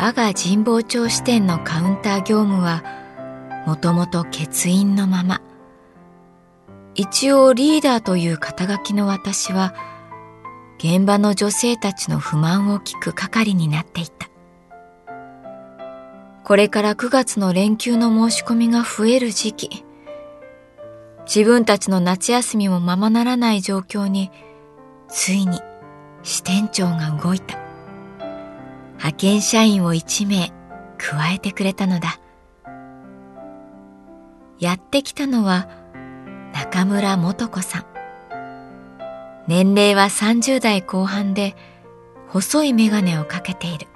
我が神保町支店のカウンター業務はもともと欠員のまま。一応リーダーという肩書きの私は現場の女性たちの不満を聞く係になっていた。これから9月の連休の申し込みが増える時期自分たちの夏休みもままならない状況についに支店長が動いた。派遣社員を1名加えてくれたのだ。やってきたのは中村素子さん。年齢は30代後半で細い眼鏡をかけている。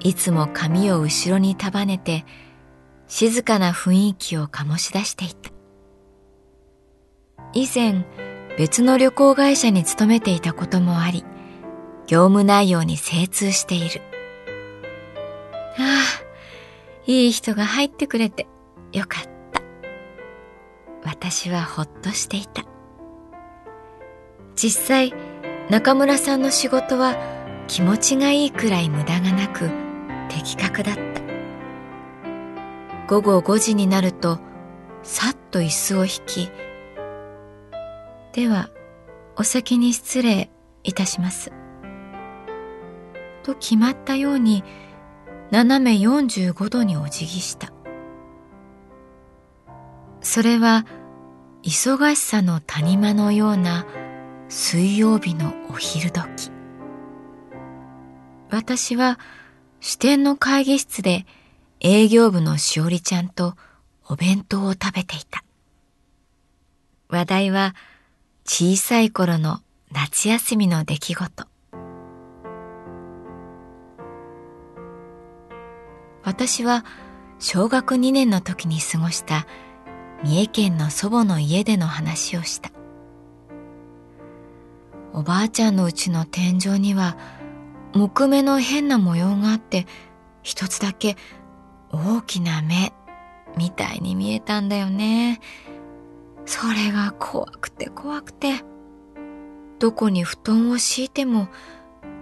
いつも髪を後ろに束ねて静かな雰囲気を醸し出していた。以前別の旅行会社に勤めていたこともあり業務内容に精通している。ああいい人が入ってくれてよかった。私はほっとしていた。実際中村さんの仕事は気持ちがいいくらい無駄がなく的確だった。午後5時になるとさっと椅子を引きではお先に失礼いたします。と決まったように斜め45度にお辞儀したそれは忙しさの谷間のような水曜日のお昼時私は支店の会議室で営業部のしおりちゃんとお弁当を食べていた。話題は小さい頃の夏休みの出来事。私は小学2年の時に過ごした三重県の祖母の家での話をした。おばあちゃんのうちの天井には木目の変な模様があって一つだけ大きな目みたいに見えたんだよね。それが怖くて怖くて。どこに布団を敷いても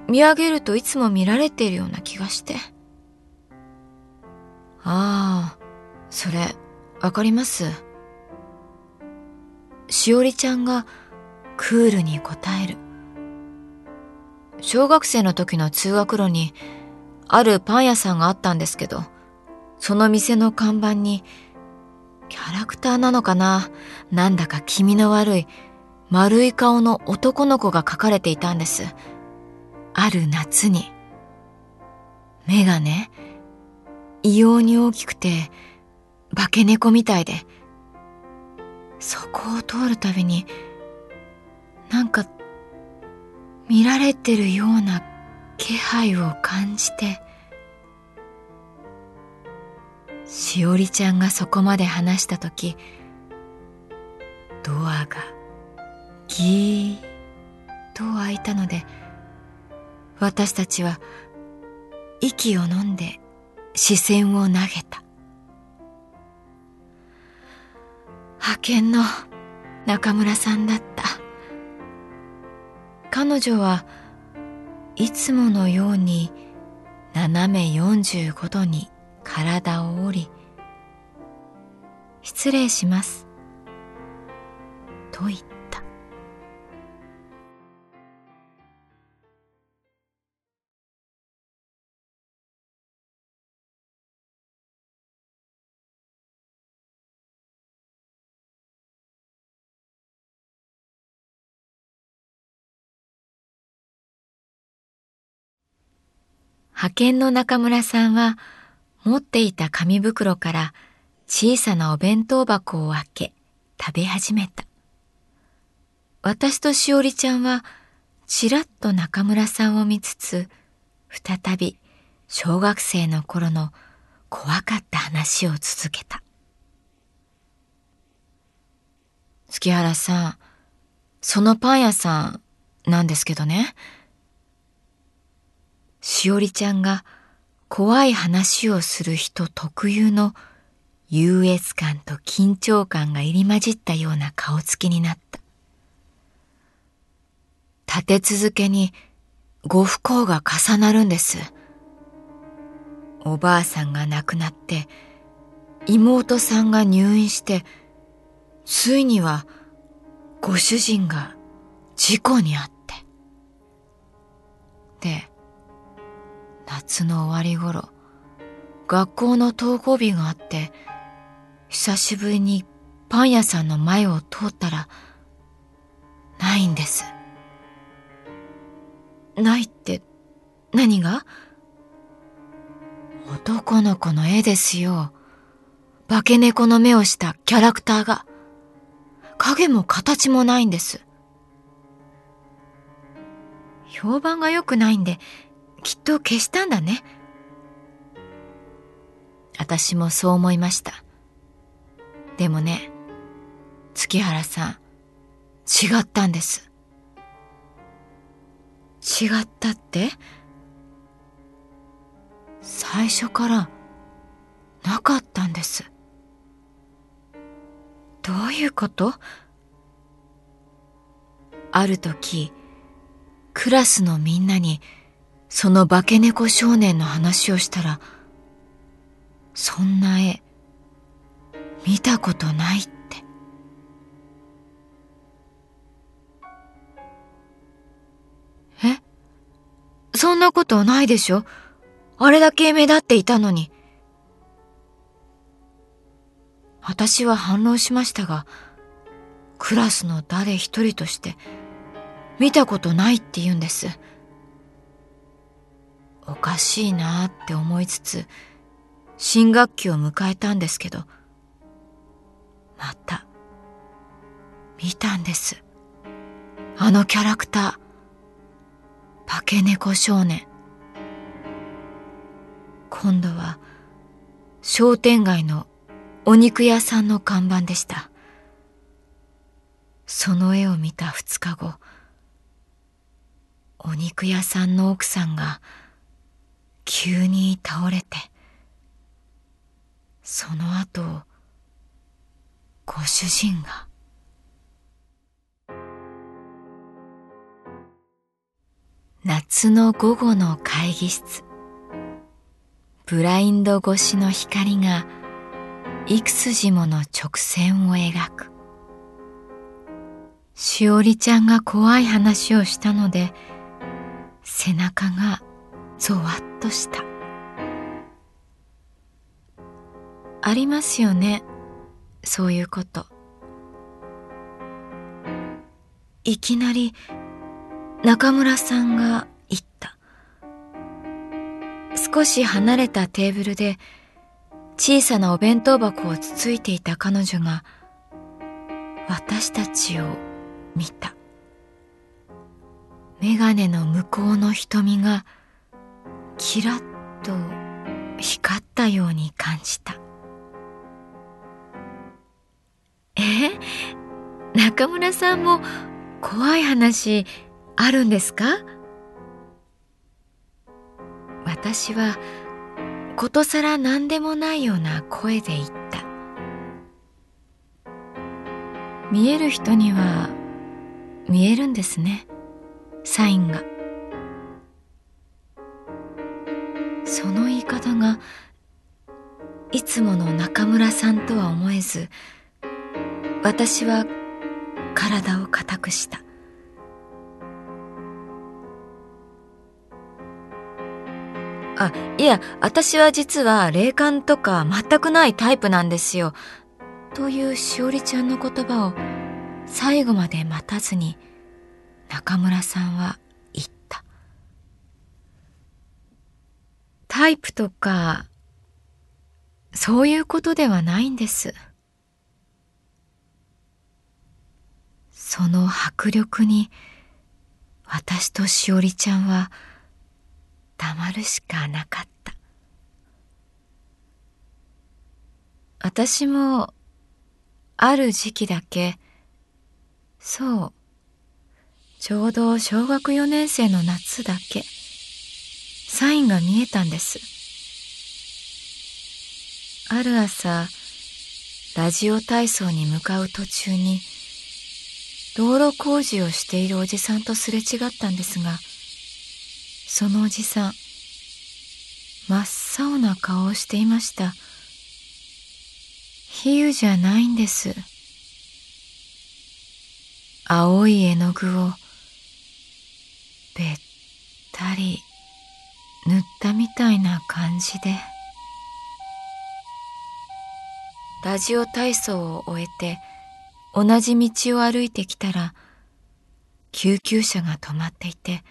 見上げるといつも見られているような気がして。ああ、それ、わかりますしおりちゃんがクールに答える。小学生の時の通学路にあるパン屋さんがあったんですけど、その店の看板に、キャラクターなのかな？なんだか気味の悪い、丸い顔の男の子が描かれていたんです。ある夏に。目がね、異様に大きくて、化け猫みたいで、そこを通るたびに、なんか、見られてるような気配を感じて、しおりちゃんがそこまで話した時ドアがギーッと開いたので私たちは息を飲んで視線を投げた。派遣の中村さんだった。彼女はいつものように斜め45度に体を折り失礼します。と言った。派遣の中村さんは持っていた紙袋から小さなお弁当箱を開け食べ始めた。私としおりちゃんはちらっと中村さんを見つつ再び小学生の頃の怖かった話を続けた。月原さん、そのパン屋さんなんですけどね。しおりちゃんが怖い話をする人特有の優越感と緊張感が入り混じったような顔つきになった。立て続けにご不幸が重なるんです。おばあさんが亡くなって、妹さんが入院して、ついにはご主人が事故にあって。で、夏の終わり頃、学校の登校日があって、久しぶりにパン屋さんの前を通ったら、ないんです。ないって何が？男の子の絵ですよ。化け猫の目をしたキャラクターが。影も形もないんです。評判が良くないんできっと消したんだね。私もそう思いました。でもね、月原さん、違ったんです。違ったって？最初からなかったんです。どういうこと？ある時、クラスのみんなにその化け猫少年の話をしたら、そんな絵、見たことないって。え？そんなことないでしょ？あれだけ目立っていたのに。私は反論しましたが、クラスの誰一人として見たことないって言うんです。おかしいなって思いつつ新学期を迎えたんですけどまた見たんです。あのキャラクター化け猫少年。今度は商店街のお肉屋さんの看板でした。その絵を見た2日後お肉屋さんの奥さんが急に倒れてその後ご主人が。夏の午後の会議室。ブラインド越しの光が幾筋もの直線を描く。しおりちゃんが怖い話をしたので背中がゾワッとした。ありますよね。そういうこと。いきなり中村さんが言った。少し離れたテーブルで小さなお弁当箱をつついていた彼女が私たちを見た。眼鏡の向こうの瞳がキラッと光ったように感じたえ？中村さんも怖い話あるんですか？私はことさら何でもないような声で言った。見える人には見えるんですね、サインが。がいつもの中村さんとは思えず私は体を固くしたあ、いや、私は実は霊感とか全くないタイプなんですよ。というしおりちゃんの言葉を最後まで待たずに中村さんは言った。タイプとか、そういうことではないんです。その迫力に私としおりちゃんは黙るしかなかった私もある時期だけそうちょうど小学4年生の夏だけサインが見えたんです。ある朝ラジオ体操に向かう途中に道路工事をしているおじさんとすれ違ったんですがそのおじさん真っ青な顔をしていました。比喩じゃないんです。青い絵の具をべったり。塗ったみたいな感じで。ラジオ体操を終えて同じ道を歩いてきたら救急車が止まっていて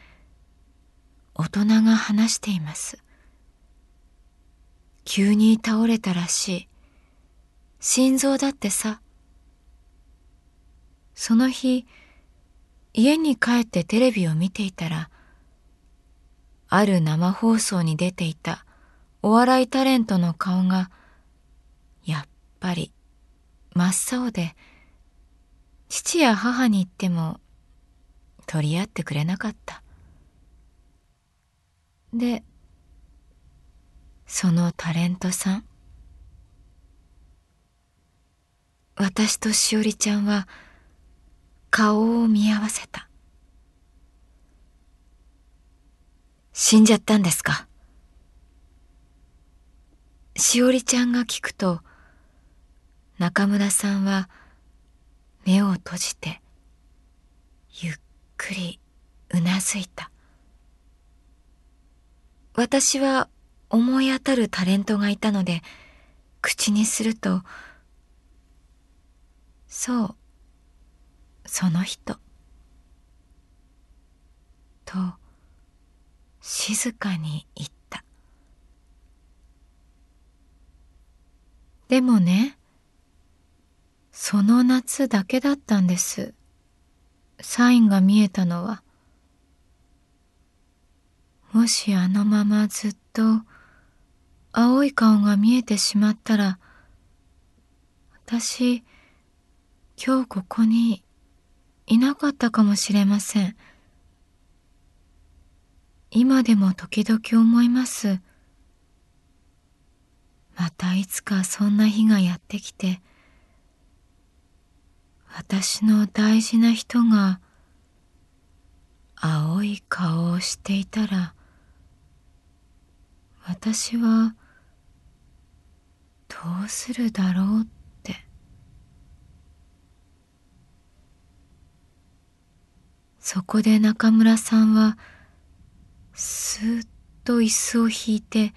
大人が話しています。急に倒れたらしい。心臓だってさ。その日家に帰ってテレビを見ていたらある生放送に出ていたお笑いタレントの顔がやっぱり真っ青で父や母に言っても取り合ってくれなかった。で、そのタレントさん。私としおりちゃんは顔を見合わせた。死んじゃったんですか？しおりちゃんが聞くと中村さんは目を閉じてゆっくりうなずいた。私は思い当たるタレントがいたので口にするとそうその人。と静かに言ったでもねその夏だけだったんです。サインが見えたのは。もしあのままずっと青い顔が見えてしまったら、私、今日ここにいなかったかもしれません。今でも時々思います。またいつかそんな日がやってきて、私の大事な人が青い顔をしていたら私はどうするだろうってそこで中村さんはすーっと椅子を引いて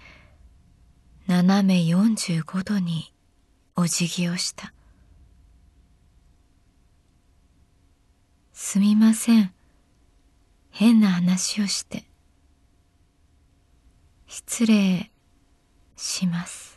斜め45度にお辞儀をしたすみません。変な話をして。失礼します。